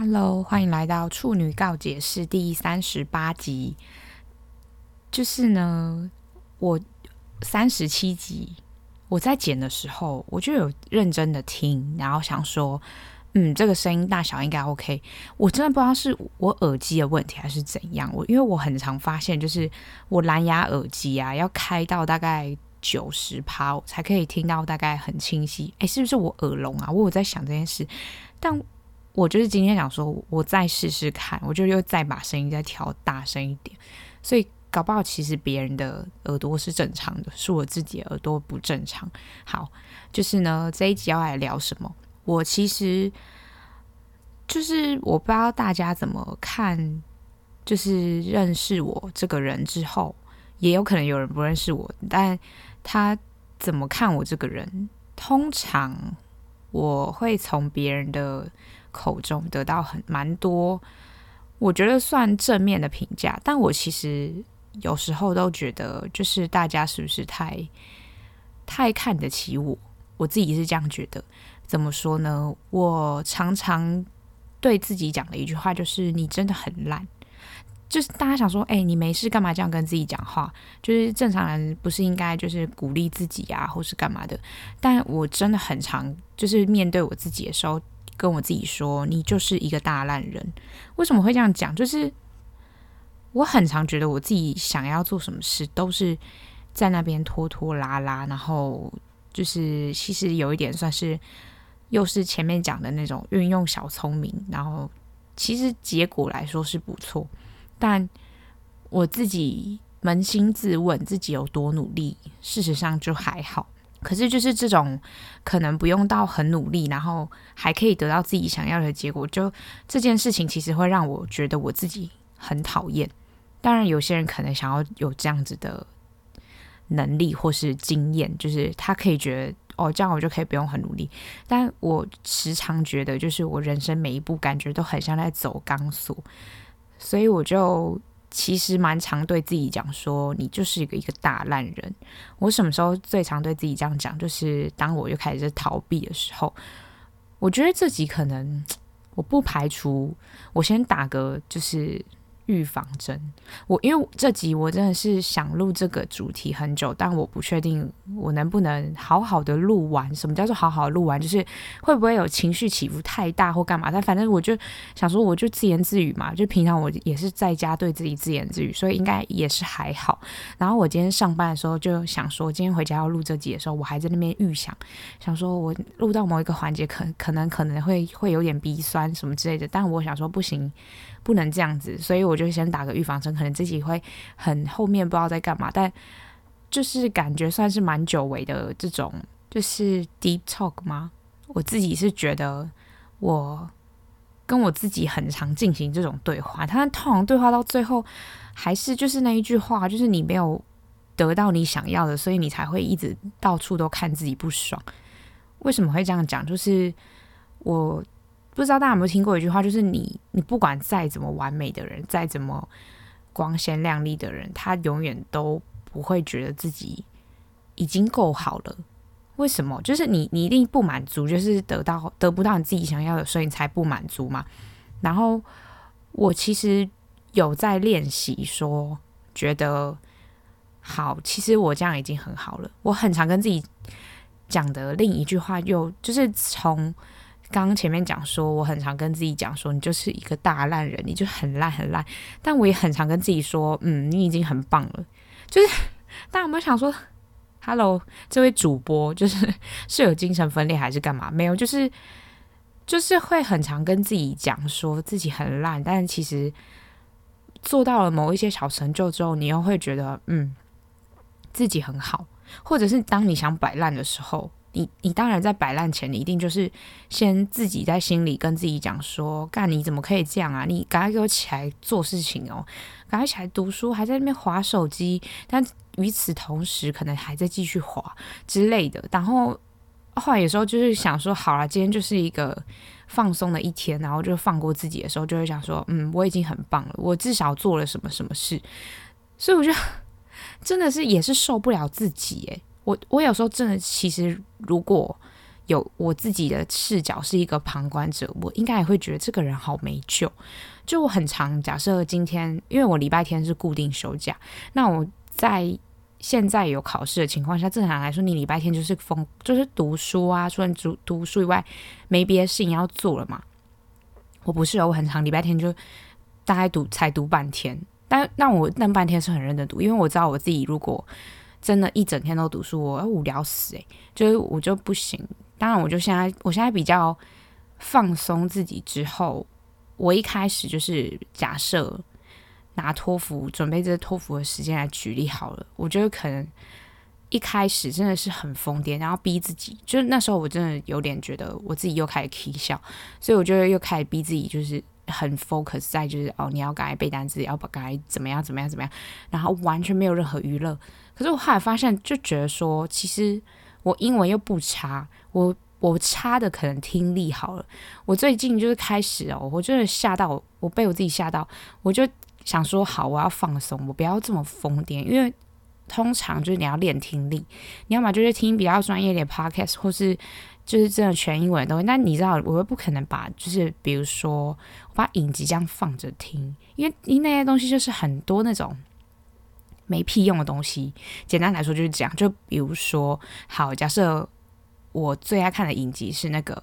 Hello，欢迎来到处女告解室第三十八集。就是呢，我三十七集我在剪的时候，我就有认真的听，然后想说，嗯，这个声音大小应该 OK。我真的不知道是我耳机的问题还是怎样。我因为我很常发现，就是我蓝牙耳机啊，要开到大概九十趴，才可以听到大概很清晰。诶，是不是我耳聋啊？我有在想这件事，但。我就是今天想说，我再试试看，我就又再把声音再调大声一点，所以搞不好其实别人的耳朵是正常的，是我自己耳朵不正常。好，就是呢，这一集要来聊什么？我其实就是我不知道大家怎么看，就是认识我这个人之后，也有可能有人不认识我，但他怎么看我这个人？通常我会从别人的。口中得到很蛮多，我觉得算正面的评价，但我其实有时候都觉得，就是大家是不是太太看得起我？我自己是这样觉得。怎么说呢？我常常对自己讲的一句话就是：“你真的很烂。”就是大家想说：“哎，你没事干嘛这样跟自己讲话？”就是正常人不是应该就是鼓励自己啊，或是干嘛的？但我真的很常就是面对我自己的时候。跟我自己说，你就是一个大烂人。为什么会这样讲？就是我很常觉得我自己想要做什么事，都是在那边拖拖拉拉，然后就是其实有一点算是，又是前面讲的那种运用小聪明，然后其实结果来说是不错，但我自己扪心自问，自己有多努力，事实上就还好。可是，就是这种可能不用到很努力，然后还可以得到自己想要的结果，就这件事情其实会让我觉得我自己很讨厌。当然，有些人可能想要有这样子的能力或是经验，就是他可以觉得哦，这样我就可以不用很努力。但我时常觉得，就是我人生每一步感觉都很像在走钢索，所以我就。其实蛮常对自己讲说，你就是一个一个大烂人。我什么时候最常对自己这样讲？就是当我又开始逃避的时候。我觉得自己可能，我不排除，我先打个就是。预防针，我因为这集我真的是想录这个主题很久，但我不确定我能不能好好的录完。什么叫做好好录完？就是会不会有情绪起伏太大或干嘛？但反正我就想说，我就自言自语嘛。就平常我也是在家对自己自言自语，所以应该也是还好。然后我今天上班的时候就想说，今天回家要录这集的时候，我还在那边预想，想说我录到某一个环节，可可能可能会会有点鼻酸什么之类的。但我想说不行。不能这样子，所以我就先打个预防针，可能自己会很后面不知道在干嘛，但就是感觉算是蛮久违的这种，就是 deep talk 吗？我自己是觉得我跟我自己很常进行这种对话，他通常对话到最后还是就是那一句话，就是你没有得到你想要的，所以你才会一直到处都看自己不爽。为什么会这样讲？就是我。不知道大家有没有听过一句话，就是你你不管再怎么完美的人，再怎么光鲜亮丽的人，他永远都不会觉得自己已经够好了。为什么？就是你你一定不满足，就是得到得不到你自己想要的，所以你才不满足嘛。然后我其实有在练习说，觉得好，其实我这样已经很好了。我很常跟自己讲的另一句话，又就是从。刚刚前面讲说，我很常跟自己讲说，你就是一个大烂人，你就很烂很烂。但我也很常跟自己说，嗯，你已经很棒了。就是大家有没有想说，Hello，这位主播就是是有精神分裂还是干嘛？没有，就是就是会很常跟自己讲说自己很烂，但其实做到了某一些小成就之后，你又会觉得嗯，自己很好。或者是当你想摆烂的时候。你你当然在摆烂前，你一定就是先自己在心里跟自己讲说：“干你怎么可以这样啊？你赶快给我起来做事情哦，赶快起来读书，还在那边划手机，但与此同时可能还在继续划之类的。”然后后来有时候就是想说：“好了，今天就是一个放松的一天，然后就放过自己的时候，就会想说：嗯，我已经很棒了，我至少做了什么什么事。”所以我觉得 真的是也是受不了自己诶。我我有时候真的，其实如果有我自己的视角是一个旁观者，我应该也会觉得这个人好没救。就我很常假设今天，因为我礼拜天是固定休假，那我在现在有考试的情况下，正常来说，你礼拜天就是疯，就是读书啊，除了读读书以外，没别的事情要做了嘛。我不是，我很常礼拜天就大概读才读半天，但那我那半天是很认真读，因为我知道我自己如果真的一整天都读书，我要无聊死诶、就是我就不行。当然，我就现在我现在比较放松自己之后，我一开始就是假设拿托福准备这托福的时间来举例好了，我觉得可能一开始真的是很疯癫，然后逼自己，就是那时候我真的有点觉得我自己又开始起笑，所以我就又开始逼自己，就是很 focus 在就是哦，你要赶快背单词，要不赶快怎么样怎么样怎么样，然后完全没有任何娱乐。可是我后来发现，就觉得说，其实我英文又不差，我我差的可能听力好了。我最近就是开始哦，我真的吓到，我被我自己吓到，我就想说，好，我要放松，我不要这么疯癫。因为通常就是你要练听力，你要么就是听比较专业的 podcast，或是就是真的全英文的东西。但你知道，我又不可能把就是比如说我把影集这样放着听，因为因为那些东西就是很多那种。没屁用的东西，简单来说就是这样。就比如说，好，假设我最爱看的影集是那个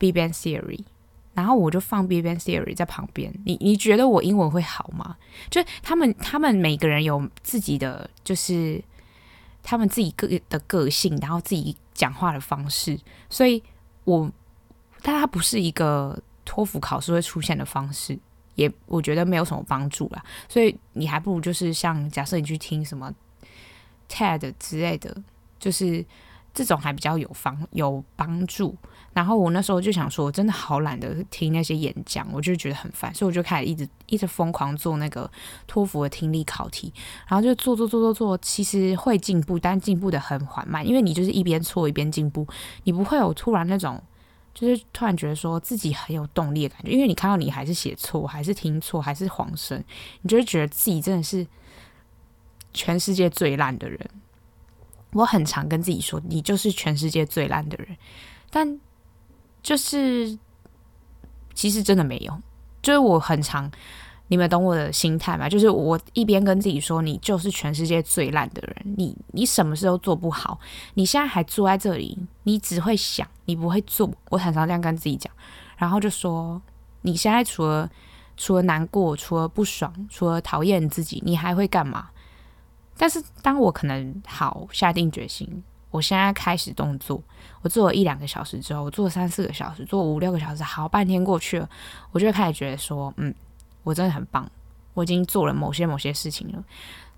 《Bban Theory》，然后我就放《Bban Theory》在旁边。你你觉得我英文会好吗？就他们他们每个人有自己的，就是他们自己个的个性，然后自己讲话的方式，所以我，但它不是一个托福考试会出现的方式。也我觉得没有什么帮助啦，所以你还不如就是像假设你去听什么 TED 之类的，就是这种还比较有方有帮助。然后我那时候就想说，我真的好懒得听那些演讲，我就觉得很烦，所以我就开始一直一直疯狂做那个托福的听力考题，然后就做做做做做，其实会进步，但进步的很缓慢，因为你就是一边错一边进步，你不会有突然那种。就是突然觉得说自己很有动力的感觉，因为你看到你还是写错，还是听错，还是晃神，你就会觉得自己真的是全世界最烂的人。我很常跟自己说，你就是全世界最烂的人，但就是其实真的没有，就是我很常。你们懂我的心态吗？就是我一边跟自己说，你就是全世界最烂的人，你你什么事都做不好，你现在还坐在这里，你只会想，你不会做。我常常这样跟自己讲，然后就说，你现在除了除了难过，除了不爽，除了讨厌自己，你还会干嘛？但是当我可能好下定决心，我现在开始动作，我做了一两个小时之后，我做三四个小时，做五六个小时，好半天过去了，我就开始觉得说，嗯。我真的很棒，我已经做了某些某些事情了，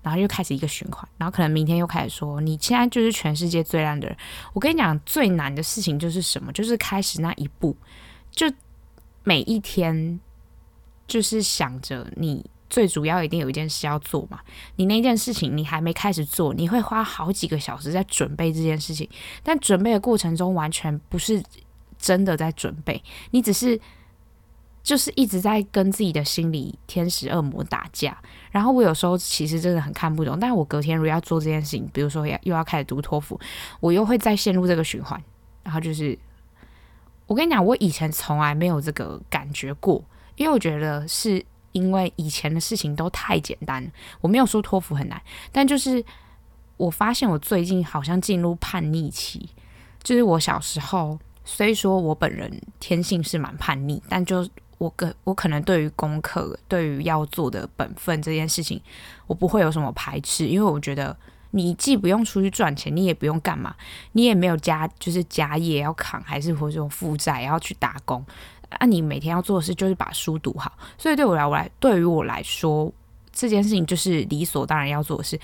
然后又开始一个循环，然后可能明天又开始说，你现在就是全世界最烂的人。我跟你讲，最难的事情就是什么？就是开始那一步，就每一天就是想着你最主要一定有一件事要做嘛。你那件事情你还没开始做，你会花好几个小时在准备这件事情，但准备的过程中完全不是真的在准备，你只是。就是一直在跟自己的心理天使恶魔打架，然后我有时候其实真的很看不懂，但我隔天如果要做这件事情，比如说要又要开始读托福，我又会再陷入这个循环，然后就是我跟你讲，我以前从来没有这个感觉过，因为我觉得是因为以前的事情都太简单，我没有说托福很难，但就是我发现我最近好像进入叛逆期，就是我小时候虽说我本人天性是蛮叛逆，但就我个我可能对于功课，对于要做的本分这件事情，我不会有什么排斥，因为我觉得你既不用出去赚钱，你也不用干嘛，你也没有家就是家业要扛，还是或者说负债要去打工啊，你每天要做的事就是把书读好，所以对我来我来对于我来说，这件事情就是理所当然要做的事。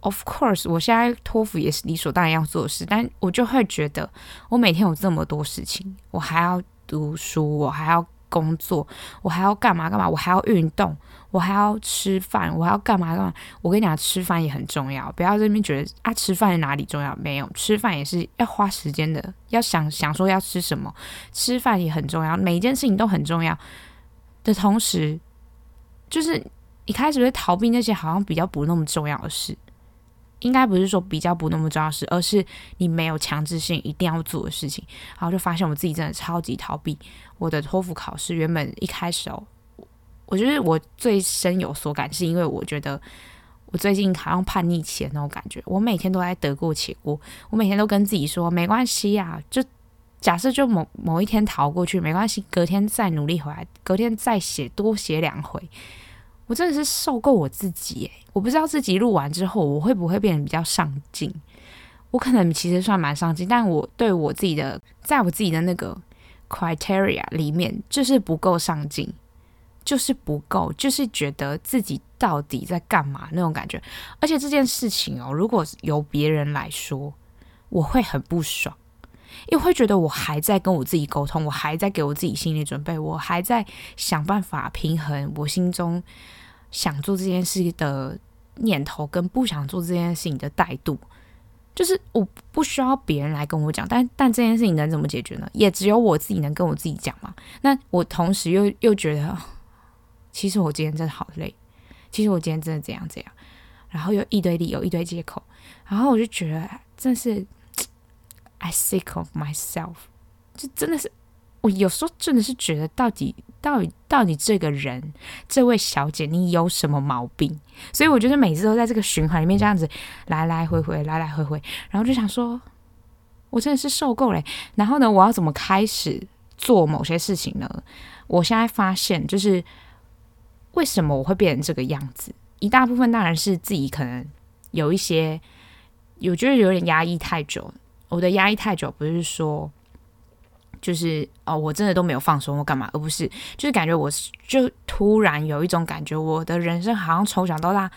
Of course，我现在托福也是理所当然要做的事，但我就会觉得我每天有这么多事情，我还要读书，我还要。工作，我还要干嘛干嘛？我还要运动，我还要吃饭，我还要干嘛干嘛？我跟你讲，吃饭也很重要，不要这边觉得啊，吃饭哪里重要？没有，吃饭也是要花时间的，要想想说要吃什么，吃饭也很重要，每一件事情都很重要的同时，就是一开始会逃避那些好像比较不那么重要的事，应该不是说比较不那么重要事，而是你没有强制性一定要做的事情。然后就发现我自己真的超级逃避我的托福考试。原本一开始哦，我觉得我最深有所感，是因为我觉得我最近好像叛逆期的那种感觉。我每天都在得过且过，我每天都跟自己说没关系呀，就假设就某某一天逃过去没关系，隔天再努力回来，隔天再写多写两回。我真的是受够我自己诶，我不知道自己录完之后我会不会变得比较上进。我可能其实算蛮上进，但我对我自己的，在我自己的那个 criteria 里面，就是不够上进，就是不够，就是觉得自己到底在干嘛那种感觉。而且这件事情哦，如果由别人来说，我会很不爽。因为会觉得我还在跟我自己沟通，我还在给我自己心理准备，我还在想办法平衡我心中想做这件事的念头跟不想做这件事情的态度。就是我不需要别人来跟我讲，但但这件事情能怎么解决呢？也只有我自己能跟我自己讲嘛。那我同时又又觉得，其实我今天真的好累，其实我今天真的怎样怎样，然后又一堆理由一堆借口，然后我就觉得真是。I sick of myself，就真的是，我有时候真的是觉得，到底到底到底这个人，这位小姐，你有什么毛病？所以我觉得每次都在这个循环里面这样子来来回回，来来回回，然后就想说，我真的是受够了。然后呢，我要怎么开始做某些事情呢？我现在发现，就是为什么我会变成这个样子？一大部分当然是自己可能有一些，我觉得有点压抑太久。我的压抑太久，不是说就是哦，我真的都没有放松我干嘛，而不是就是感觉我就突然有一种感觉，我的人生好像从小到大，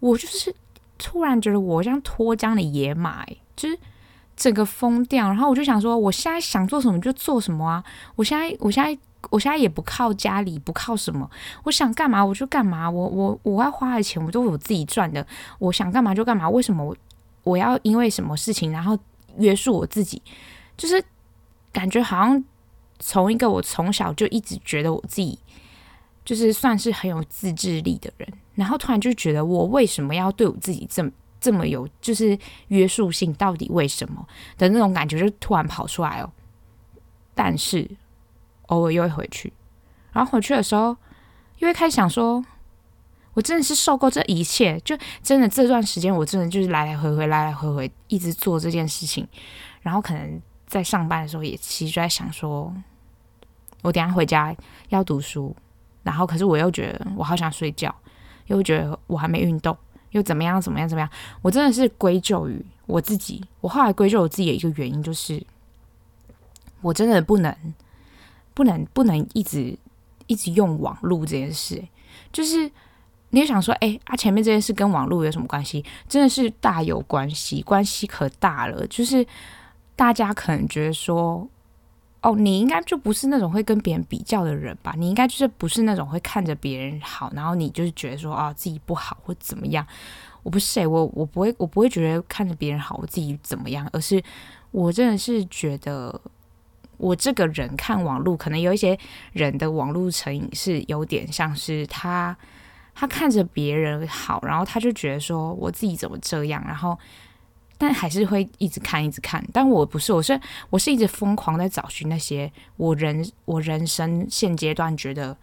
我就是突然觉得我像脱缰的野马，就是整个疯掉。然后我就想说，我现在想做什么就做什么啊！我现在，我现在，我现在也不靠家里，不靠什么，我想干嘛我就干嘛。我我我要花的钱，我都是我自己赚的。我想干嘛就干嘛。为什么我我要因为什么事情然后？约束我自己，就是感觉好像从一个我从小就一直觉得我自己就是算是很有自制力的人，然后突然就觉得我为什么要对我自己这么这么有就是约束性？到底为什么的那种感觉就突然跑出来哦。但是偶尔又会回去，然后回去的时候又会开始想说，我真的是受够这一切，就真的这段时间，我真的就是来来回回，来来回回，一直做这件事情。然后可能在上班的时候，也其实就在想说，我等下回家要读书，然后可是我又觉得我好想睡觉，又觉得我还没运动，又怎么样怎么样怎么样。我真的是归咎于我自己。我后来归咎我自己的一个原因就是，我真的不能，不能，不能一直一直用网络这件事，就是。你就想说，哎、欸，啊，前面这件事跟网络有什么关系？真的是大有关系，关系可大了。就是大家可能觉得说，哦，你应该就不是那种会跟别人比较的人吧？你应该就是不是那种会看着别人好，然后你就是觉得说，哦，自己不好或怎么样？我不是、欸，我我不会，我不会觉得看着别人好，我自己怎么样？而是我真的是觉得，我这个人看网络，可能有一些人的网络成瘾是有点像是他。他看着别人好，然后他就觉得说我自己怎么这样，然后但还是会一直看，一直看。但我不是，我是我是一直疯狂在找寻那些我人我人生现阶段觉得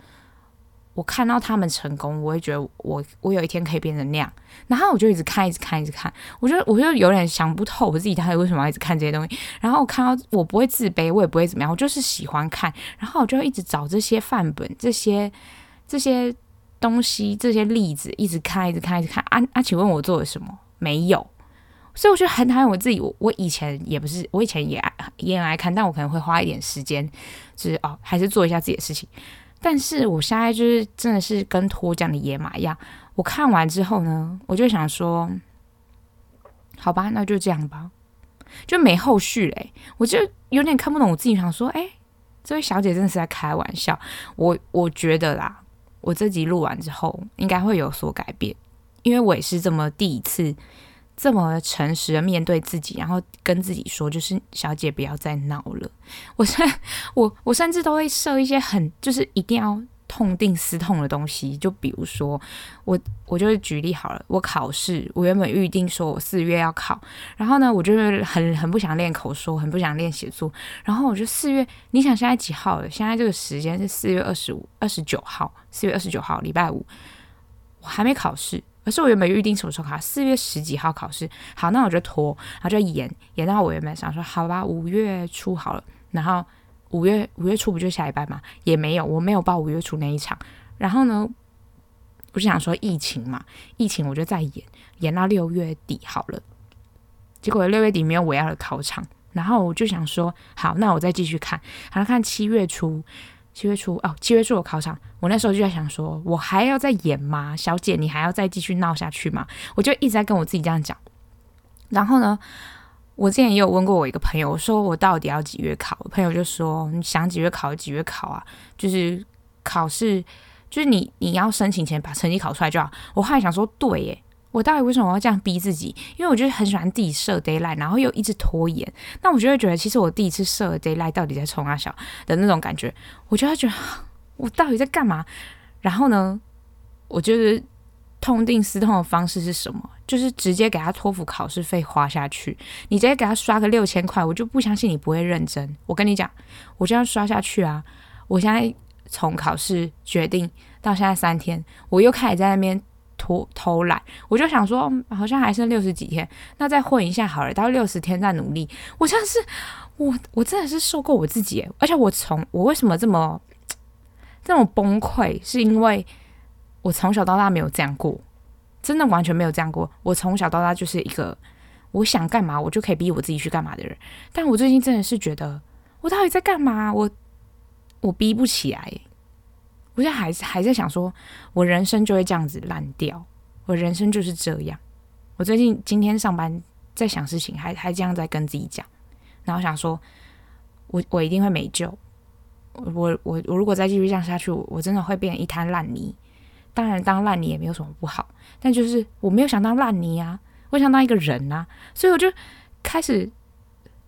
我看到他们成功，我会觉得我我有一天可以变成那样。然后我就一直看，一直看，一直看。我觉得我就有点想不透我自己到底为什么要一直看这些东西。然后我看到我不会自卑，我也不会怎么样，我就是喜欢看。然后我就一直找这些范本，这些这些。东西这些例子一直看，一直看，一直看。啊啊，请问我做了什么？没有。所以我觉得很讨厌我自己。我我以前也不是，我以前也爱也很爱看，但我可能会花一点时间，就是哦，还是做一下自己的事情。但是我现在就是真的是跟脱缰的野马一样。我看完之后呢，我就想说，好吧，那就这样吧，就没后续嘞。我就有点看不懂我自己，想说，哎，这位小姐真的是在开玩笑。我我觉得啦。我这集录完之后，应该会有所改变，因为我也是这么第一次这么诚实的面对自己，然后跟自己说，就是小姐不要再闹了。我 甚我我甚至都会设一些很就是一定要痛定思痛的东西。就比如说，我我就是举例好了，我考试，我原本预定说我四月要考，然后呢，我就很很不想练口说，很不想练写作，然后我就四月，你想现在几号了？现在这个时间是四月二十五、二十九号，四月二十九号礼拜五，我还没考试。可是我原本预定什么时候考？四月十几号考试。好，那我就拖，然后就延延到我原本想说，好吧，五月初好了。然后五月五月初不就下礼拜嘛？也没有，我没有报五月初那一场。然后呢，我就想说疫情嘛，疫情我就再延延到六月底好了。结果六月底没有我要的考场，然后我就想说，好，那我再继续看，好看七月初。七月初哦，七月初我考场，我那时候就在想说，我还要再演吗？小姐，你还要再继续闹下去吗？我就一直在跟我自己这样讲。然后呢，我之前也有问过我一个朋友，我说我到底要几月考？我朋友就说，你想几月考几月考啊，就是考试，就是你你要申请前把成绩考出来就好。我后来想说，对耶。我到底为什么要这样逼自己？因为我就是很喜欢自己设 deadline，然后又一直拖延。那我就会觉得，其实我第一次设 deadline 到底在冲啊小的那种感觉，我就会觉得 我到底在干嘛？然后呢，我就是痛定思痛的方式是什么？就是直接给他托福考试费花下去。你直接给他刷个六千块，我就不相信你不会认真。我跟你讲，我这样刷下去啊！我现在从考试决定到现在三天，我又开始在那边。偷偷懒，我就想说，好像还剩六十几天，那再混一下好了，到六十天再努力。我真的是，我我真的是受够我自己，而且我从我为什么这么 这么崩溃，是因为我从小到大没有这样过，真的完全没有这样过。我从小到大就是一个我想干嘛，我就可以逼我自己去干嘛的人。但我最近真的是觉得，我到底在干嘛？我我逼不起来。我现在还还在想说，我人生就会这样子烂掉，我人生就是这样。我最近今天上班在想事情，还还这样在跟自己讲，然后想说，我我一定会没救，我我我如果再继续这样下去，我，我真的会变成一滩烂泥。当然，当烂泥也没有什么不好，但就是我没有想当烂泥啊，我想当一个人啊，所以我就开始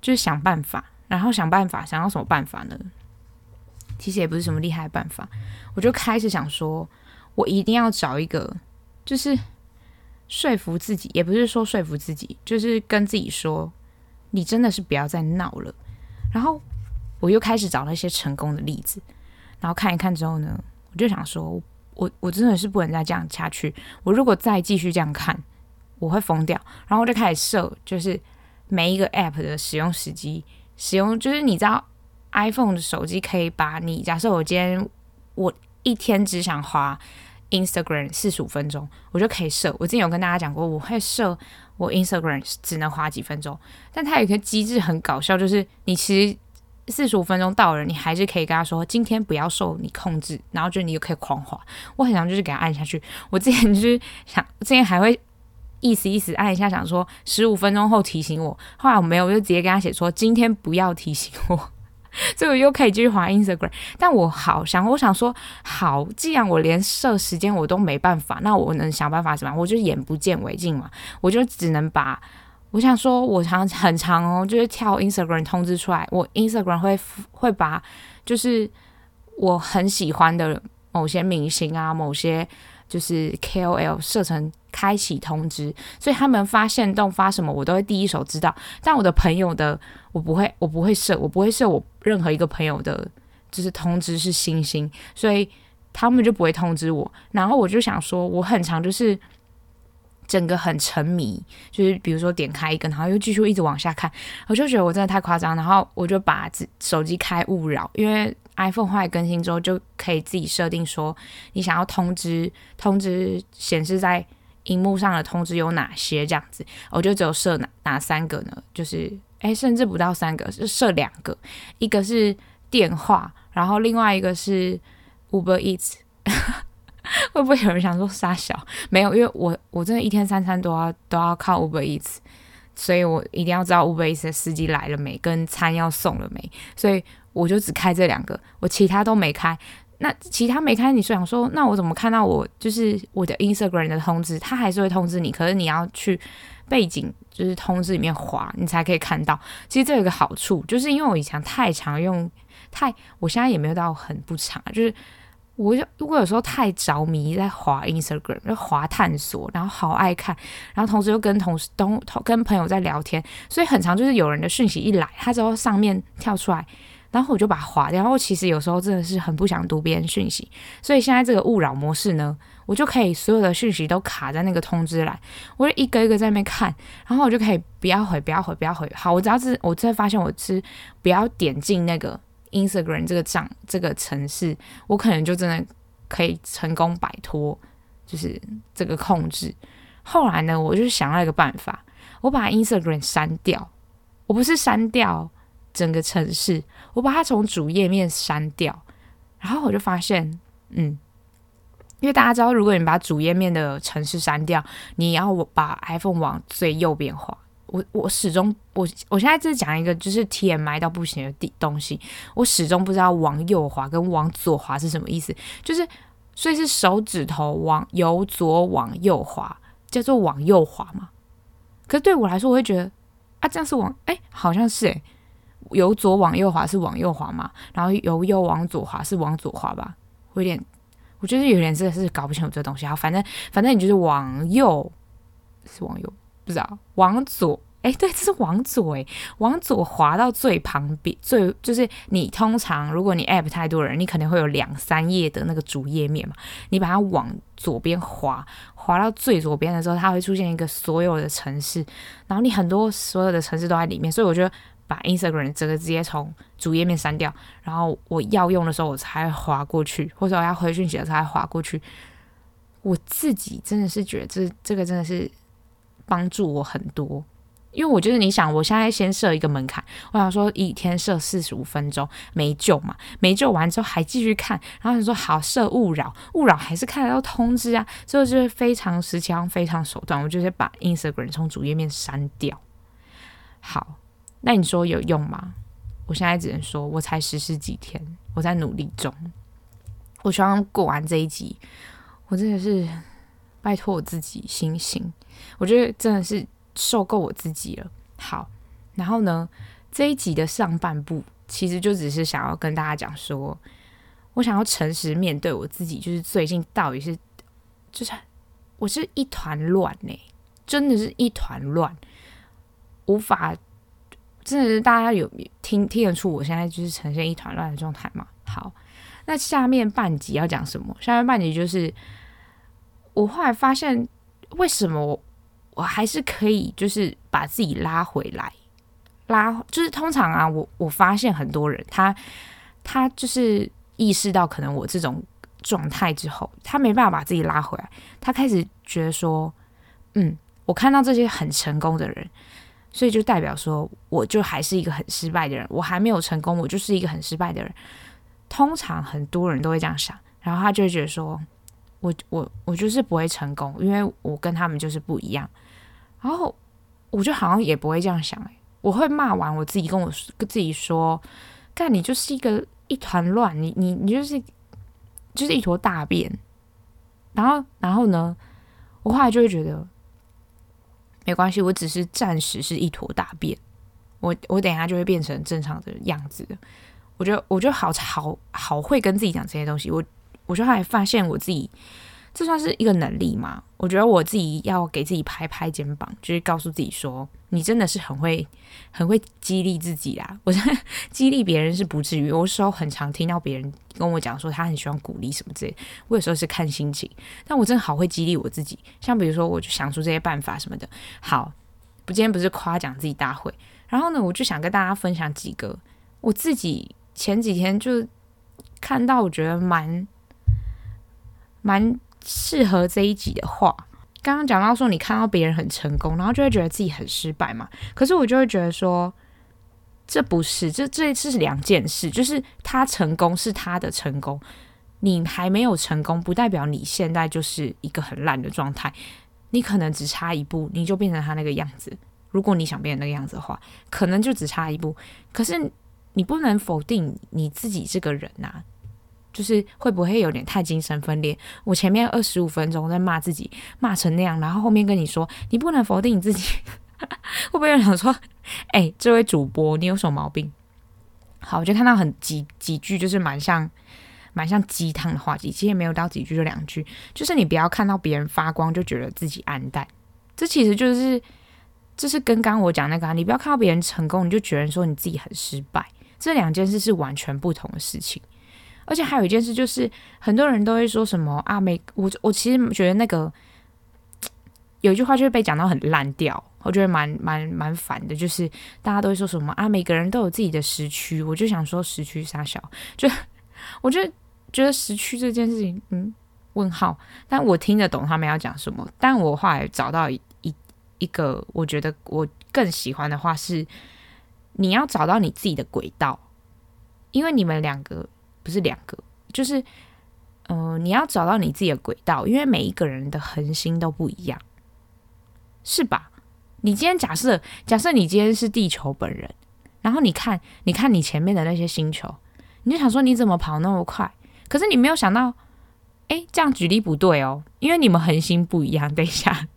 就是想办法，然后想办法，想要什么办法呢？其实也不是什么厉害的办法，我就开始想说，我一定要找一个，就是说服自己，也不是说说服自己，就是跟自己说，你真的是不要再闹了。然后我又开始找那些成功的例子，然后看一看之后呢，我就想说，我我真的是不能再这样下去。我如果再继续这样看，我会疯掉。然后我就开始设，就是每一个 app 的使用时机，使用就是你知道。iPhone 的手机可以把你，假设我今天我一天只想滑 Instagram 四十五分钟，我就可以设。我之前有跟大家讲过，我会设我 Instagram 只能滑几分钟。但它有一个机制很搞笑，就是你其实四十五分钟到了，你还是可以跟他说今天不要受你控制，然后就你又可以狂滑。我很想就是给他按下去。我之前就是想，之前还会意思意思按一下，想说十五分钟后提醒我。后来我没有，我就直接跟他写说今天不要提醒我。所以我又可以继续滑 Instagram，但我好想，我想说，好，既然我连设时间我都没办法，那我能想办法怎么？我就眼不见为净嘛，我就只能把，我想说，我常 很常哦，就是跳 Instagram 通知出来，我 Instagram 会会把，就是我很喜欢的某些明星啊，某些。就是 KOL 设成开启通知，所以他们发现动发什么，我都会第一手知道。但我的朋友的，我不会，我不会设，我不会设我任何一个朋友的，就是通知是星星，所以他们就不会通知我。然后我就想说，我很常就是整个很沉迷，就是比如说点开一个，然后又继续一直往下看，我就觉得我真的太夸张。然后我就把手机开勿扰，因为。iPhone 后来更新之后，就可以自己设定说，你想要通知通知显示在荧幕上的通知有哪些这样子，我就只有设哪哪三个呢？就是诶，甚至不到三个，是设两个，一个是电话，然后另外一个是 Uber Eats。会不会有人想说杀小？没有，因为我我真的一天三餐都要都要靠 Uber Eats，所以我一定要知道 Uber Eats 的司机来了没，跟餐要送了没，所以。我就只开这两个，我其他都没开。那其他没开，你是想说，那我怎么看到我就是我的 Instagram 的通知？它还是会通知你，可是你要去背景就是通知里面滑，你才可以看到。其实这有个好处，就是因为我以前太常用，太我现在也没有到很不常，就是我就如果有时候太着迷在滑 Instagram，就滑探索，然后好爱看，然后同时又跟同事都跟朋友在聊天，所以很常就是有人的讯息一来，他之后上面跳出来，然后我就把它滑掉。然后其实有时候真的是很不想读别人讯息，所以现在这个勿扰模式呢，我就可以所有的讯息都卡在那个通知栏，我就一个一个在那边看，然后我就可以不要回，不要回，不要回。好，我只要是我真的发现我是不要点进那个。Instagram 这个账这个城市，我可能就真的可以成功摆脱，就是这个控制。后来呢，我就想到一个办法，我把 Instagram 删掉。我不是删掉整个城市，我把它从主页面删掉。然后我就发现，嗯，因为大家知道，如果你把主页面的城市删掉，你要把 iPhone 往最右边滑。我我始终我我现在在讲一个就是 TMI 到不行的地东西，我始终不知道往右滑跟往左滑是什么意思，就是所以是手指头往由左往右滑叫做往右滑嘛？可是对我来说，我会觉得啊，这样是往哎、好像是哎、由左往右滑是往右滑嘛，然后由右往左滑是往左滑吧？我有点，我觉得有点真的是搞不清楚这东西。好，反正反正你就是往右是往右。不知道往左，哎，对，这是往左，哎，往左滑到最旁边，最就是你通常如果你 app 太多人，你可能会有两三页的那个主页面嘛，你把它往左边滑，滑到最左边的时候，它会出现一个所有的城市，然后你很多所有的城市都在里面，所以我觉得把 Instagram 这个直接从主页面删掉，然后我要用的时候我才滑过去，或者我要回讯息的时候才滑过去。我自己真的是觉得这这个真的是。帮助我很多，因为我觉得你想，我现在先设一个门槛，我想说一天设四十五分钟没救嘛，没救完之后还继续看，然后你说好设勿扰，勿扰还是看得到通知啊，所以就是非常时期，非常手段，我就是把 Instagram 从主页面删掉。好，那你说有用吗？我现在只能说我才实施几天，我在努力中。我希望过完这一集，我真的是。拜托我自己醒醒，我觉得真的是受够我自己了。好，然后呢，这一集的上半部其实就只是想要跟大家讲说，我想要诚实面对我自己，就是最近到底是，就是我是一团乱呢，真的是一团乱，无法，真的是大家有听听得出我现在就是呈现一团乱的状态吗？好，那下面半集要讲什么？下面半集就是。我后来发现，为什么我我还是可以，就是把自己拉回来，拉就是通常啊，我我发现很多人，他他就是意识到可能我这种状态之后，他没办法把自己拉回来，他开始觉得说，嗯，我看到这些很成功的人，所以就代表说，我就还是一个很失败的人，我还没有成功，我就是一个很失败的人。通常很多人都会这样想，然后他就会觉得说。我我我就是不会成功，因为我跟他们就是不一样。然后我就好像也不会这样想，欸，我会骂完我自己，跟我跟自己说：“干，你就是一个一团乱，你你你就是就是一坨大便。”然后然后呢，我后来就会觉得没关系，我只是暂时是一坨大便，我我等一下就会变成正常的样子。我觉得我觉得好好好会跟自己讲这些东西，我。我就还发现我自己，这算是一个能力吗？我觉得我自己要给自己拍拍肩膀，就是告诉自己说，你真的是很会、很会激励自己啦。我觉得激励别人是不至于，我有时候很常听到别人跟我讲说他很喜欢鼓励什么之类，我有时候是看心情，但我真的好会激励我自己。像比如说，我就想出这些办法什么的。好，不，今天不是夸奖自己大会，然后呢，我就想跟大家分享几个我自己前几天就看到，我觉得蛮。蛮适合这一集的话，刚刚讲到说，你看到别人很成功，然后就会觉得自己很失败嘛。可是我就会觉得说，这不是，这这一次是两件事，就是他成功是他的成功，你还没有成功，不代表你现在就是一个很烂的状态。你可能只差一步，你就变成他那个样子。如果你想变成那个样子的话，可能就只差一步。可是你不能否定你自己这个人呐、就是会不会有点太精神分裂？我前面二十五分钟在骂自己，骂成那样，然后后面跟你说，你不能否定你自己，会不会有人想说，哎、这位主播你有什么毛病？好，我就看到很几几句，就是蛮像蛮像鸡汤的话，其实也没有到几句就两句，就是你不要看到别人发光就觉得自己暗淡，这其实就是，这是跟刚刚我讲那个啊，你不要看到别人成功你就觉得说你自己很失败，这两件事是完全不同的事情。而且还有一件事就是，很多人都会说什么啊，每我我其实觉得那个有一句话就会被讲到很烂掉，我觉得蛮蛮蛮烦的，就是大家都会说什么啊，每个人都有自己的时区，我就想说时区傻小，就 我就觉得时区这件事情，嗯，问号，但我听得懂他们要讲什么，但我后来找到一一一个我觉得我更喜欢的话是，你要找到你自己的轨道，因为你们两个。不是两个，就是，呃，你要找到你自己的轨道，因为每一个人的恒星都不一样，是吧？你今天假设，假设你今天是地球本人，然后你看，你看你前面的那些星球，你就想说你怎么跑那么快？可是你没有想到，哎，这样举例不对哦，因为你们恒星不一样。等一下，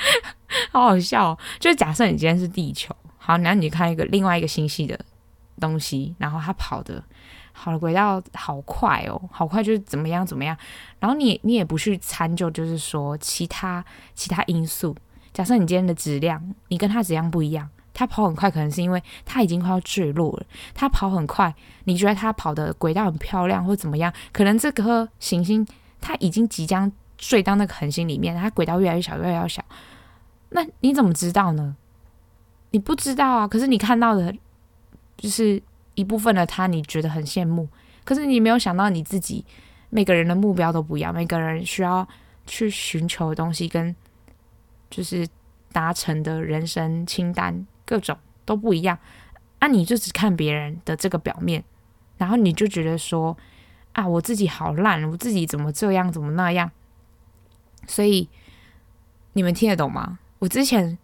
好好笑哦，就是假设你今天是地球，好，然后你看一个另外一个星系的东西，然后它跑的。好了，轨道好快哦，好快就是怎么样怎么样，然后你你也不去参究，就是说其他其他因素。假设你今天的质量，你跟他质量不一样，他跑很快，可能是因为他已经快要坠落了。他跑很快，你觉得他跑的轨道很漂亮，或怎么样？可能这颗行星它已经即将坠到那个恒星里面，它轨道越来越小，越来越小。那你怎么知道呢？你不知道啊。可是你看到的，就是。一部分的他，你觉得很羡慕，可是你没有想到你自己，每个人的目标都不一样，每个人需要去寻求的东西跟就是达成的人生清单各种都不一样。啊，你就只看别人的这个表面，然后你就觉得说啊，我自己好烂，我自己怎么这样，怎么那样？所以你们听得懂吗？我之前。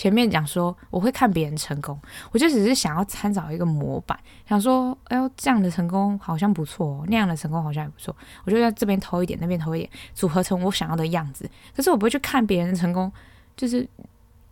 前面讲说我会看别人成功，我就只是想要参照一个模板，想说，哎呦，这样的成功好像不错，那样的成功好像也不错，我就在这边偷一点，那边偷一点，组合成我想要的样子。可是我不会去看别人的成功，就是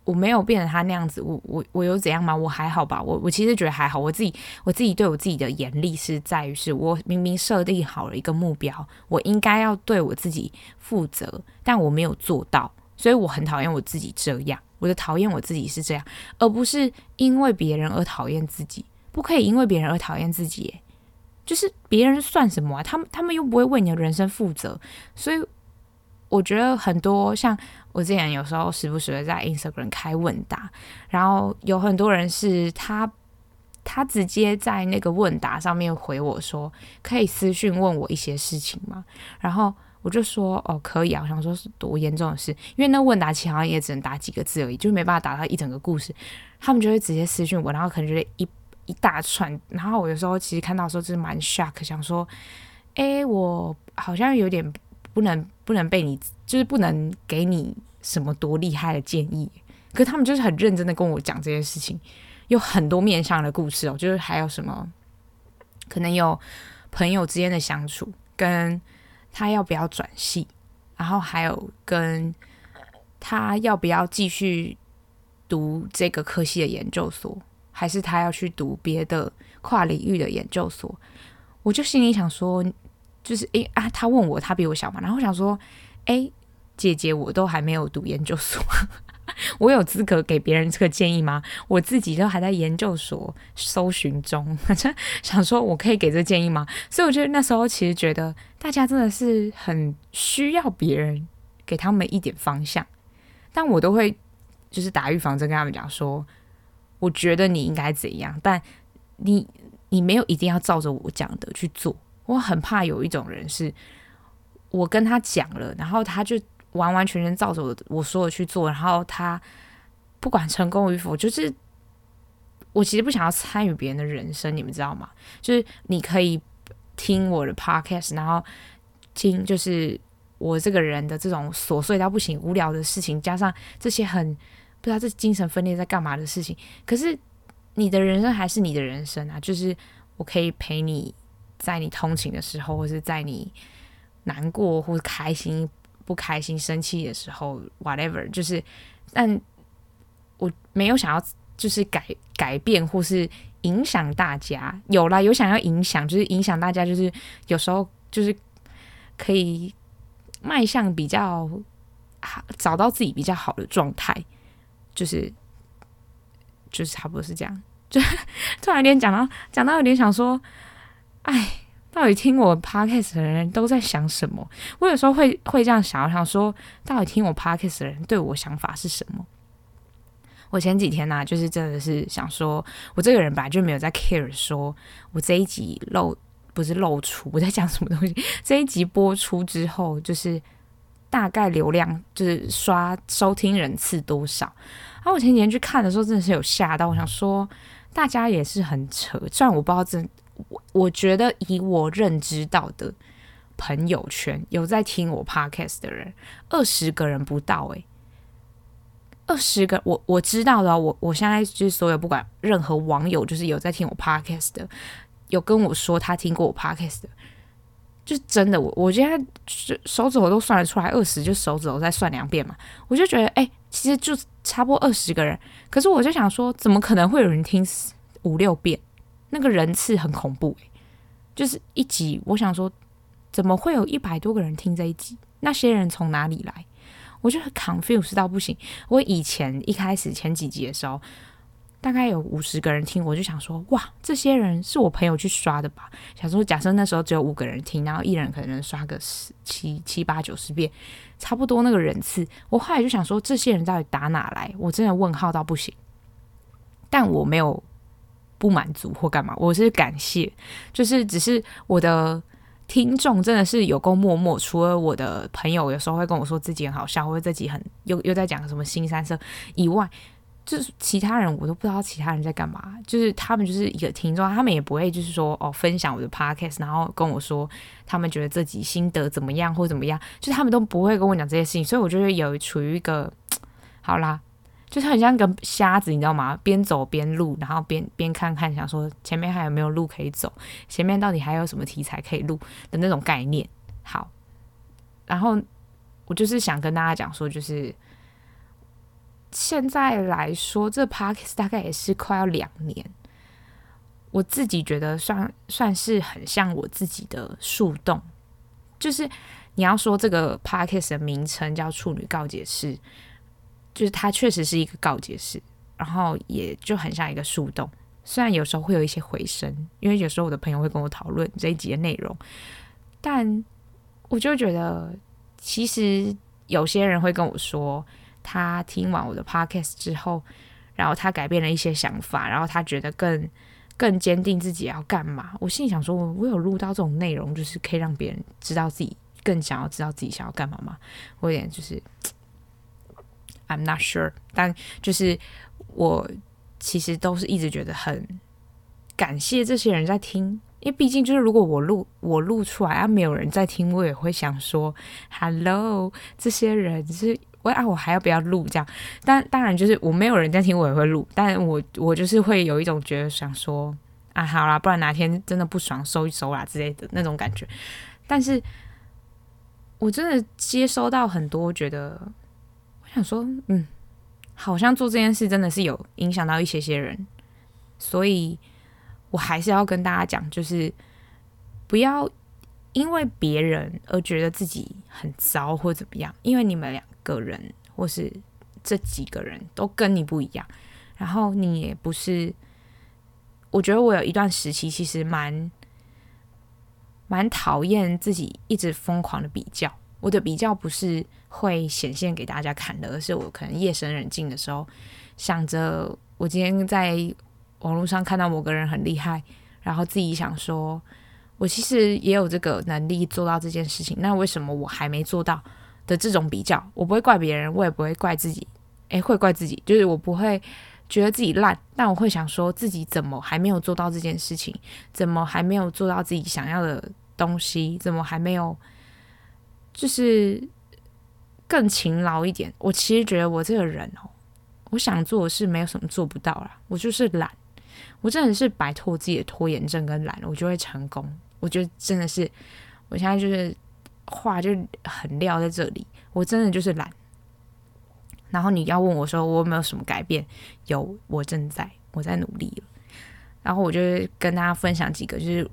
我没有变成他那样子，我我我有怎样吗？我还好吧，我我其实觉得还好。我自己我自己对我自己的严厉是在于，是我明明设定好了一个目标，我应该要对我自己负责，但我没有做到，所以我很讨厌我自己这样。我就讨厌我自己是这样，而不是因为别人而讨厌自己。不可以因为别人而讨厌自己，就是别人算什么啊？他们他们又不会为你的人生负责。所以我觉得很多像我之前有时候时不时的在 Instagram 开问答，然后有很多人是他他直接在那个问答上面回我说，可以私讯问我一些事情吗？然后。我就说哦，可以啊。我想说是多严重的事，因为那问答器好像也只能打几个字而已，就没办法打到一整个故事。他们就会直接私讯我，然后可能觉得一一大串。然后我有时候其实看到的时候就是蛮 shock，想说，哎，我好像有点不能不能被你，就是不能给你什么多厉害的建议。可他们就是很认真的跟我讲这件事情，有很多面向的故事哦，就是还有什么，可能有朋友之间的相处跟。他要不要转系？然后还有跟他要不要继续读这个科系的研究所，还是他要去读别的跨领域的研究所？我就心里想说，就是诶啊，他问我，他比我小嘛，然后我想说，诶，姐姐，我都还没有读研究所。我有资格给别人这个建议吗？我自己都还在研究所搜寻中，想说我可以给这个建议吗？所以我觉得那时候其实觉得大家真的是很需要别人给他们一点方向，但我都会就是打预防针跟他们讲说，我觉得你应该怎样，但你你没有一定要照着我讲的去做。我很怕有一种人是，我跟他讲了，然后他就。完完全全照着我我说的去做，然后他不管成功与否，就是我其实不想要参与别人的人生，你们知道吗？就是你可以听我的 podcast，然后听就是我这个人的这种琐碎到不行、无聊的事情，加上这些很不知道这精神分裂在干嘛的事情。可是你的人生还是你的人生啊，就是我可以陪你在你通勤的时候，或是在你难过或者开心。不开心、生气的时候，whatever，就是，但我没有想要，就是改改变或是影响大家。有啦，有想要影响，就是影响大家，就是有时候就是可以迈向比较好，找到自己比较好的状态，就是就是差不多是这样。就突然有点讲到讲到有点想说，哎，到底听我 podcast 的人都在想什么？我有时候会会这样想，想说，到底听我 podcast 的人对我想法是什么？我前几天呢、就是真的是想说，我这个人本来就没有在 care，说我这一集露不是露出我在讲什么东西，这一集播出之后，就是大概流量就是刷收听人次多少。然后我前几天去看的时候，真的是有吓到，我想说。大家也是很扯，虽然我不知道真，我我觉得以我认知到的朋友圈有在听我 podcast 的人，二十个人不到诶、欸，二十个我我知道的，我我现在就是所有不管任何网友，就是有在听我 podcast 的，有跟我说他听过我 podcast 的，就真的，我我现在手指头都算得出来，二十就手指头再算两遍嘛，我就觉得哎。其实就差不多二十个人，可是我就想说，怎么可能会有人听五六遍？那个人次很恐怖，就是一集，我想说，怎么会有一百多个人听这一集？那些人从哪里来？我就很 confused 到不行。我以前一开始前几集的时候。大概有五十个人听，我就想说，哇，这些人是我朋友去刷的吧？想说，假设那时候只有五个人听，然后一人可能刷个十七七八九十遍，差不多那个人次。我后来就想说，这些人到底打哪来？我真的问号到不行。但我没有不满足或干嘛，我是感谢，就是只是我的听众真的是有够默默。除了我的朋友有时候会跟我说自己很好笑，或者自己很又又在讲什么新三色以外。就是其他人我都不知道其他人在干嘛，就是他们就是一个听众，他们也不会就是说哦分享我的 podcast，然后跟我说他们觉得自己心得怎么样或怎么样，就是他们都不会跟我讲这些事情，所以我觉得有处于一个好啦，就是很像个瞎子，你知道吗？边走边录，然后边边看看，想说前面还有没有路可以走，前面到底还有什么题材可以录的那种概念。好，然后我就是想跟大家讲说，就是。现在来说，这 Podcast 大概也是快要两年，我自己觉得算算是很像我自己的树洞。就是你要说这个 Podcast 的名称叫“处女告解室”，就是它确实是一个告解室，然后也就很像一个树洞。虽然有时候会有一些回声，因为有时候我的朋友会跟我讨论这一集的内容，但我就觉得，其实有些人会跟我说。他听完我的 podcast 之后，然后他改变了一些想法，然后他觉得更更坚定自己要干嘛。我心里想说，我有录到这种内容，就是可以让别人知道自己更想要知道自己想要干嘛吗？我有点就是，I'm not sure。但就是我其实都是一直觉得很感谢这些人在听，因为毕竟就是如果我录我录出来啊，没有人在听，我也会想说，Hello，这些人是。我啊，我还要不要录这样？但当然就是我没有人在听，我也会录。但我我就是会有一种觉得想说啊，好啦，不然哪天真的不爽收一收啦之类的那种感觉。但是我真的接收到很多，觉得想说，嗯，好像做这件事真的是有影响到一些些人，所以我还是要跟大家讲，就是不要因为别人而觉得自己很糟或怎么样，因为你们两。个人或是这几个人都跟你不一样，然后你也不是。我觉得我有一段时期其实蛮蛮讨厌自己一直疯狂的比较。我的比较不是会显现给大家看的，而是我可能夜深人静的时候，想着我今天在网络上看到某个人很厉害，然后自己想说，我其实也有这个能力做到这件事情，那为什么我还没做到？的这种比较，我不会怪别人，我也不会怪自己。诶，会怪自己，就是我不会觉得自己烂，但我会想说自己怎么还没有做到这件事情，怎么还没有做到自己想要的东西，怎么还没有就是更勤劳一点。我其实觉得我这个人哦，我想做的事没有什么做不到啦，我就是懒，我真的是摆脱自己的拖延症跟懒，我就会成功。我觉得真的是，我现在就是。话就很撂在这里，我真的就是懒。然后你要问我说我有没有什么改变？有，我正在，我在努力了。然后我就跟大家分享几个，就是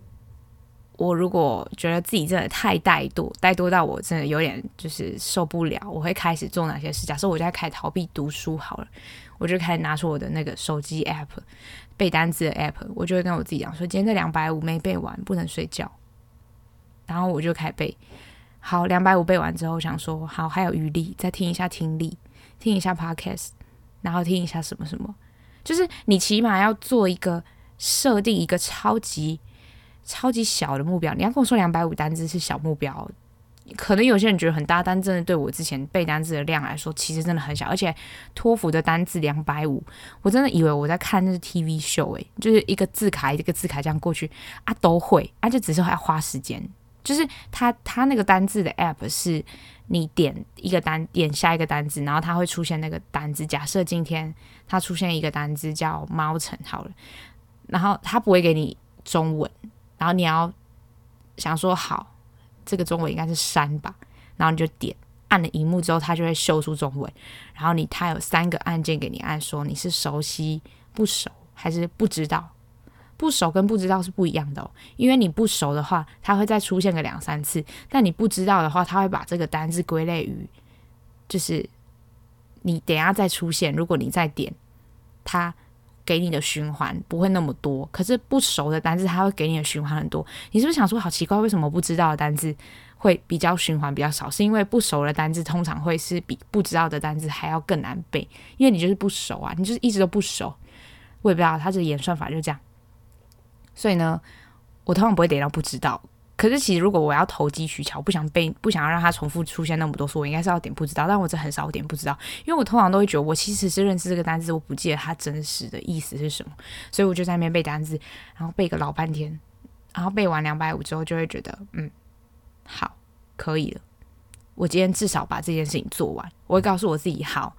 我如果觉得自己真的太怠惰，怠惰到我真的有点就是受不了，我会开始做哪些事？假设我就在开始逃避读书好了，我就开始拿出我的那个手机 app 背单词的 app，我就会跟我自己讲说，今天这两百五没背完，不能睡觉。然后我就开始背，好，两百五背完之后，想说好还有余力，再听一下听力，听一下 podcast，然后听一下什么什么，就是你起码要做一个设定一个超级。超级小的目标，你要跟我说两百五单字是小目标，可能有些人觉得很大，但真的对我之前背单字的量来说，其实真的很小。而且托福的单字两百五，我真的以为我在看那是 TV show 诶，就是一个字卡一个字卡这样过去啊，都会，啊就只是还要花时间。就是他他那个单字的 app 是，你点一个单点下一个单字，然后它会出现那个单字。假设今天它出现一个单字叫猫城好了，然后它不会给你中文。然后你要想说好，这个中文应该是山吧，然后你就点按了荧幕之后，它就会秀出中文。然后你它有三个按键给你按，说你是熟悉、不熟还是不知道。不熟跟不知道是不一样的哦，因为你不熟的话，它会再出现个两三次；但你不知道的话，它会把这个单字归类于，就是你等下再出现，如果你再点它。给你的循环不会那么多，可是不熟的单字它会给你的循环很多。你是不是想说好奇怪，为什么不知道的单字会比较循环比较少？是因为不熟的单字通常会是比不知道的单字还要更难背，因为你就是不熟啊，你就是一直都不熟。我也不知道它这演算法就这样，所以呢，我通常不会点到不知道。可是其实如果我要投机取巧，不想背，不想要让它重复出现那么多次，我应该是要点不知道。但我这很少点不知道，因为我通常都会觉得我其实是认识这个单词，我不记得它真实的意思是什么，所以我就在那边背单词，然后背个老半天，然后背完两百五之后，就会觉得嗯，好，可以了。我今天至少把这件事情做完，我会告诉我自己，好，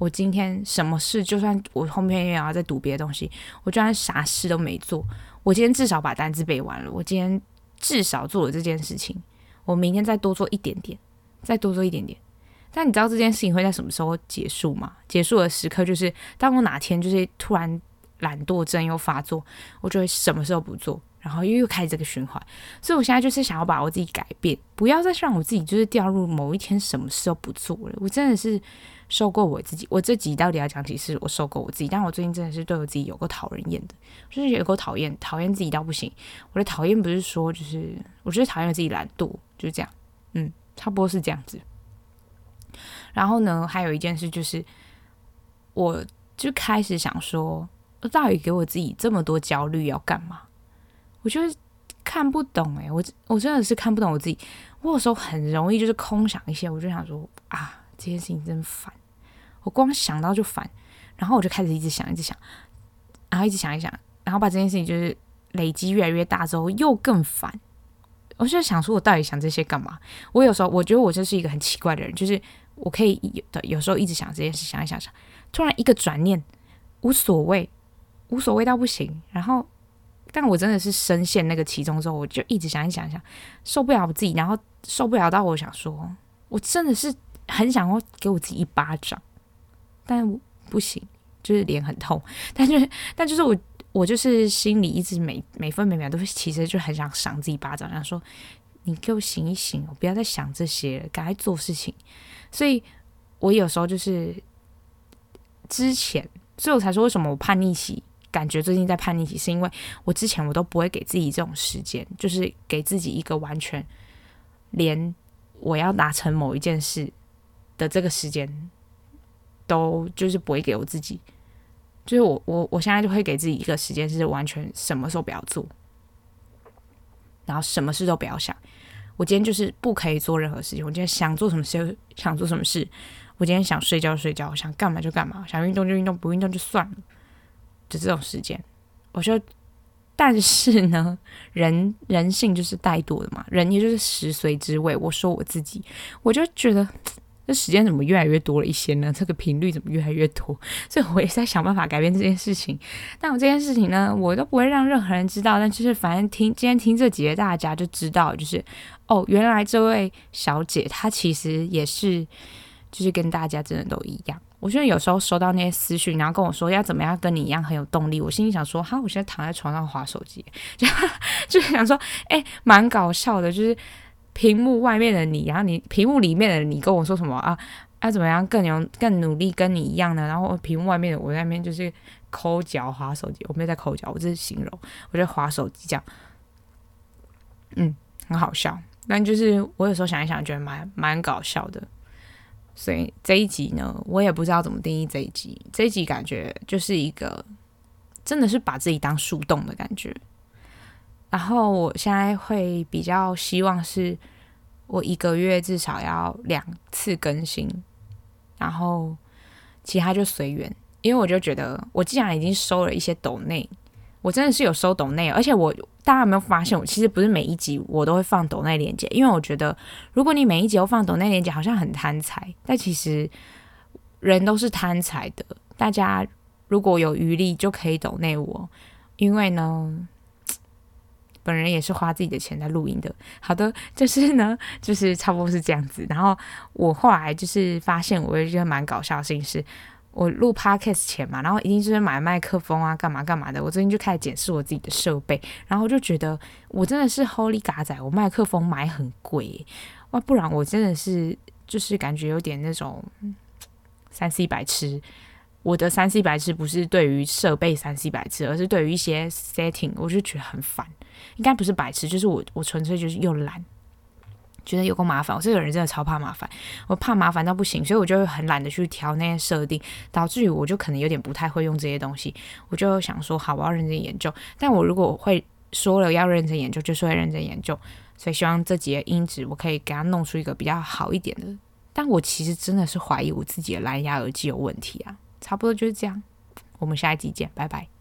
我今天什么事，就算我后面又要再读别的东西，我就算啥事都没做，我今天至少把单词背完了。我今天。至少做了这件事情，我明天再多做一点点，再多做一点点。但你知道这件事情会在什么时候结束吗？结束的时刻就是当我哪天就是突然懒惰症又发作，我就会什么时候不做，然后又又开始这个循环。所以我现在就是想要把我自己改变，不要再让我自己就是掉入某一天什么事都不做了。我真的是。受够我自己，我这集到底要讲几次？我受够我自己，但我最近真的是对我自己有够讨人厌的，就是有够讨厌，讨厌自己到不行。我的讨厌不是说，就是我觉得讨厌自己懒惰，就是这样，嗯，差不多是这样子。然后呢，还有一件事就是，我就开始想说，我到底给我自己这么多焦虑要干嘛？我就是看不懂诶、欸，我我真的是看不懂我自己。我有时候很容易就是空想一些，我就想说啊。这件事情真烦，我光想到就烦，然后我就开始一直想，一直想，然后一直想一想，然后把这件事情就是累积越来越大之后又更烦。我就想说，我到底想这些干嘛？我有时候我觉得我就是一个很奇怪的人，就是我可以有的有时候一直想这件事，想一想想，突然一个转念，无所谓，无所谓到不行。然后，但我真的是深陷那个其中之后，我就一直想一想想，受不了我自己，然后受不了到我想说，我真的是。很想要给我自己一巴掌，但不行，就是脸很痛。但就是，但就是我，我就是心里一直每每分每秒都其实就很想赏自己一巴掌，想说你给我醒一醒，我不要再想这些了，赶快做事情。所以我有时候就是之前，所以我才说为什么我叛逆期，感觉最近在叛逆期，是因为我之前我都不会给自己这种时间，就是给自己一个完全连我要达成某一件事。的这个时间，都就是不会给我自己，就是我我我现在就会给自己一个时间，是完全什么时候不要做，然后什么事都不要想。我今天就是不可以做任何事情，我今天想做什么事想做什么事，我今天想睡觉睡觉，想干嘛就干嘛，想运动就运动，不运动就算了。就这种时间，我说，但是呢，人人性就是怠惰的嘛，人也就是食髓知味。我说我自己，我就觉得。这时间怎么越来越多了一些呢？这个频率怎么越来越多？所以我也在想办法改变这件事情。但我这件事情呢，我都不会让任何人知道。但就是反正听今天听这几位大家就知道，就是哦，原来这位小姐她其实也是，就是跟大家真的都一样。我觉得有时候收到那些私讯，然后跟我说要怎么样跟你一样很有动力，我心里想说，哈，我现在躺在床上划手机，就 就想说，哎、蛮搞笑的，就是屏幕外面的你，然后你屏幕里面的你跟我说什么啊？要怎么样更有更努力跟你一样呢？然后屏幕外面的我在那边就是抠脚划手机，我没有在抠脚，我这是形容，我就划手机这样，嗯，很好笑。但就是我有时候想一想，觉得蛮蛮搞笑的。所以这一集呢，我也不知道怎么定义这一集。这一集感觉就是一个，真的是把自己当树洞的感觉。然后我现在会比较希望是，我一个月至少要两次更新，然后其他就随缘。因为我就觉得，我既然已经收了一些抖内。我真的是有收抖内，而且我大家有没有发现，我其实不是每一集我都会放抖内连接，因为我觉得如果你每一集都放抖内连接，好像很贪财。但其实人都是贪财的，大家如果有余力就可以抖内我，因为呢，本人也是花自己的钱在录音的。好的，就是呢，就是差不多是这样子。然后我后来就是发现，我觉得蛮搞笑的事情是。我录 podcast 前嘛，然后一定就是买麦克风啊，干嘛干嘛的。我最近就开始检视我自己的设备，然后我就觉得我真的是 Holy 嘎仔，我麦克风买很贵哇，不然我真的是就是感觉有点那种三 C 白痴。我的三 C 白痴不是对于设备三 C 白痴，而是对于一些 setting，我就觉得很烦。应该不是白痴，就是我我纯粹就是又懒。觉得有够麻烦，我这个人真的超怕麻烦，我怕麻烦到不行，所以我就很懒得去调那些设定，导致于我就可能有点不太会用这些东西。我就想说，好，我要认真研究。但我如果会说了要认真研究，就是会认真研究。所以希望这集的音质我可以给它弄出一个比较好一点的。但我其实真的是怀疑我自己的蓝牙耳机有问题啊。差不多就是这样，我们下一集见，拜拜。